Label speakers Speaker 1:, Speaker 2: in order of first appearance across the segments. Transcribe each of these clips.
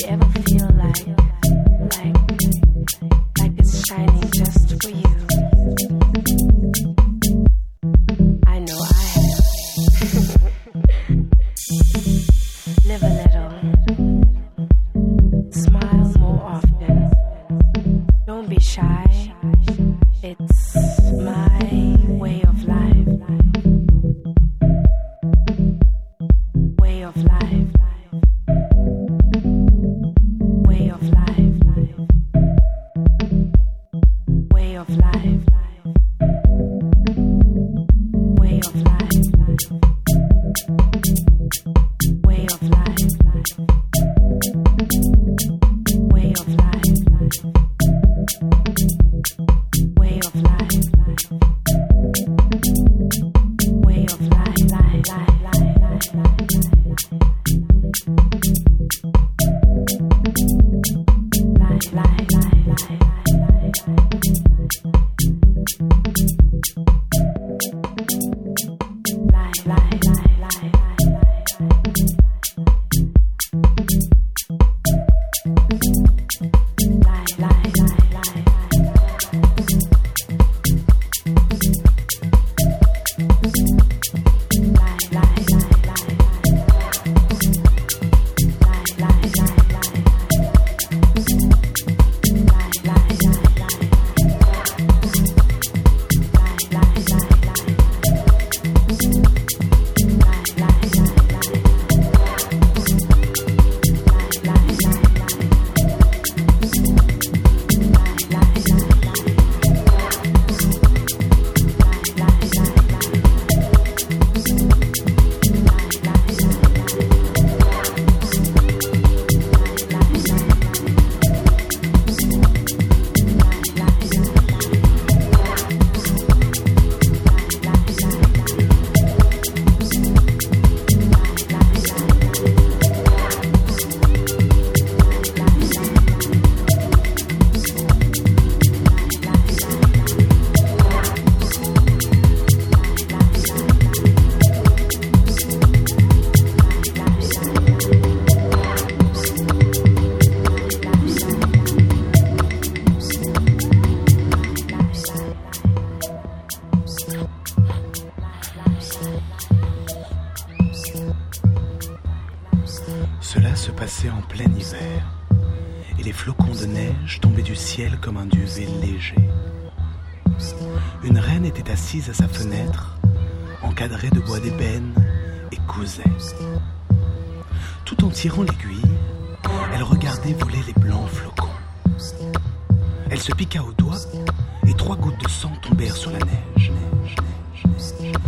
Speaker 1: Yeah. ever feel? Était assise à sa fenêtre, encadrée de bois d'ébène, et causait. Tout en tirant l'aiguille, elle regardait voler les blancs flocons. Elle se piqua au doigt et trois gouttes de sang tombèrent sur la neige.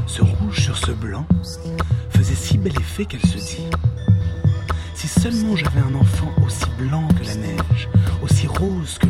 Speaker 1: Ce rouge sur ce blanc faisait si bel effet qu'elle se dit Si seulement j'avais un enfant aussi blanc que la neige, aussi rose que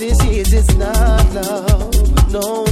Speaker 2: this is, it's not love. No,